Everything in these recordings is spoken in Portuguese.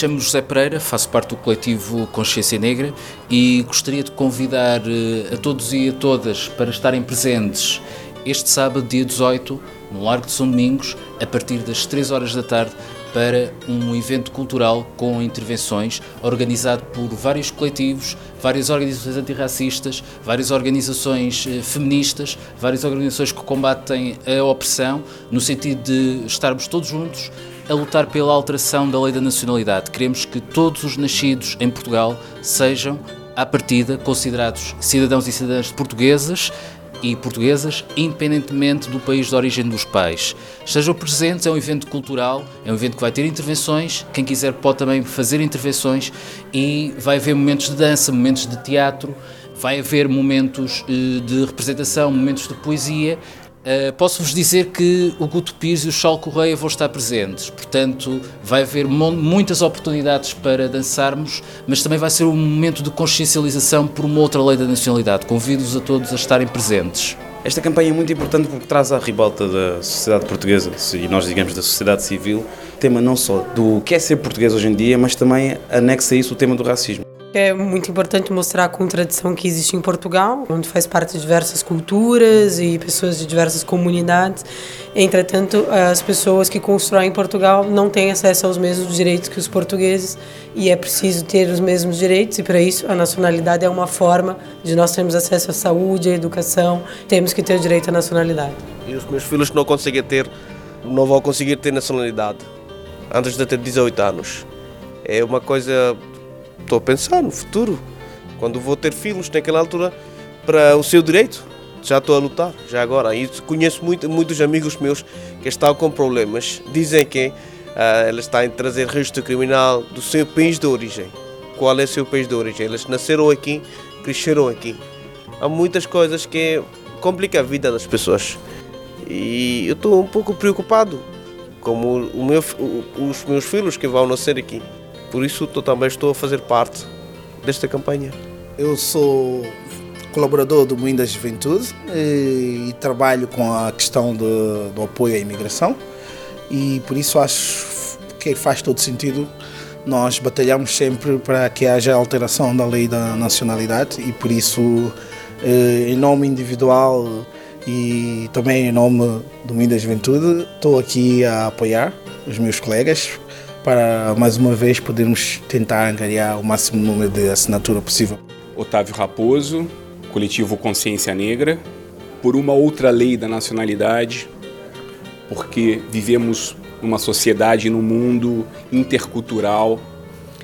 Chamo-me José Pereira, faço parte do coletivo Consciência Negra e gostaria de convidar eh, a todos e a todas para estarem presentes este sábado, dia 18, no Largo de São Domingos, a partir das 3 horas da tarde, para um evento cultural com intervenções organizado por vários coletivos, várias organizações antirracistas, várias organizações eh, feministas, várias organizações que combatem a opressão, no sentido de estarmos todos juntos a lutar pela alteração da lei da nacionalidade. Queremos que todos os nascidos em Portugal sejam, à partida, considerados cidadãos e cidadãs portuguesas e portuguesas, independentemente do país de origem dos pais. Estejam presentes, é um evento cultural, é um evento que vai ter intervenções, quem quiser pode também fazer intervenções e vai haver momentos de dança, momentos de teatro, vai haver momentos eh, de representação, momentos de poesia Uh, Posso-vos dizer que o Guto Pires e o Charles Correia vão estar presentes, portanto, vai haver muitas oportunidades para dançarmos, mas também vai ser um momento de consciencialização por uma outra lei da nacionalidade. Convido-vos a todos a estarem presentes. Esta campanha é muito importante porque traz à ribalta da sociedade portuguesa e nós digamos da sociedade civil tema não só do que é ser português hoje em dia, mas também anexa a isso o tema do racismo. É muito importante mostrar a contradição que existe em Portugal, onde faz parte de diversas culturas e pessoas de diversas comunidades. Entretanto, as pessoas que constroem Portugal não têm acesso aos mesmos direitos que os portugueses e é preciso ter os mesmos direitos e para isso a nacionalidade é uma forma de nós termos acesso à saúde, à educação, temos que ter o direito à nacionalidade. E os meus filhos não conseguem ter, não vão conseguir ter nacionalidade antes de ter 18 anos. É uma coisa estou a pensar no futuro, quando vou ter filhos naquela altura, para o seu direito. Já estou a lutar, já agora. E conheço muito, muitos amigos meus que estão com problemas. Dizem que uh, eles estão a trazer registro criminal do seu país de origem. Qual é o seu país de origem? Eles nasceram aqui, cresceram aqui. Há muitas coisas que complicam a vida das pessoas. E eu estou um pouco preocupado, como meu, os meus filhos que vão nascer aqui. Por isso também estou a fazer parte desta campanha. Eu sou colaborador do Moinho da Juventude e, e trabalho com a questão do, apoio à imigração. E por isso acho que faz todo sentido nós batalhamos sempre para que haja alteração da lei da nacionalidade. E por isso em nome individual e também em nome do Moinho da Juventude estou aqui a apoiar os meus colegas para mais uma vez podermos tentar angariar o máximo número de assinatura possível. Otávio Raposo, coletivo Consciência Negra, por uma outra lei da nacionalidade, porque vivemos numa sociedade, num mundo intercultural,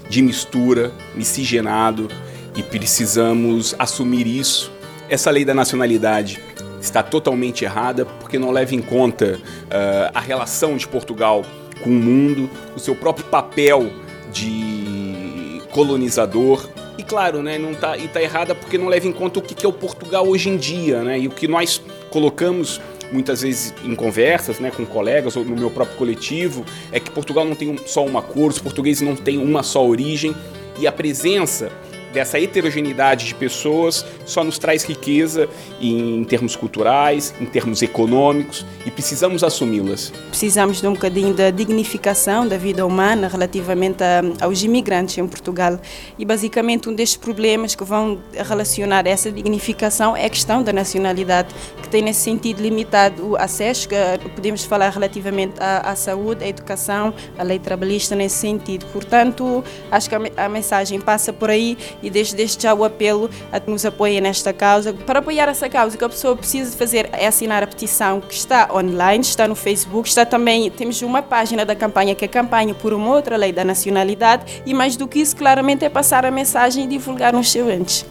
de mistura, miscigenado, e precisamos assumir isso. Essa lei da nacionalidade está totalmente errada porque não leva em conta uh, a relação de Portugal com o mundo, o seu próprio papel de colonizador. E claro, né, não tá, e tá errada porque não leva em conta o que é o Portugal hoje em dia, né? E o que nós colocamos muitas vezes em conversas né, com colegas ou no meu próprio coletivo é que Portugal não tem só uma cor, os portugueses não têm uma só origem e a presença dessa heterogeneidade de pessoas só nos traz riqueza em termos culturais, em termos econômicos e precisamos assumi-las. Precisamos de um bocadinho da dignificação da vida humana relativamente a, aos imigrantes em Portugal e basicamente um destes problemas que vão relacionar essa dignificação é a questão da nacionalidade, que tem nesse sentido limitado o acesso, que podemos falar relativamente à, à saúde, à educação, à lei trabalhista nesse sentido. Portanto, acho que a, a mensagem passa por aí e desde, desde já o apelo a que nos apoiem nesta causa. Para apoiar essa causa, o que a pessoa precisa fazer é assinar a petição que está online, está no Facebook, está também, temos uma página da campanha que é campanha por uma outra lei da nacionalidade e mais do que isso, claramente é passar a mensagem e divulgar nos seus entes.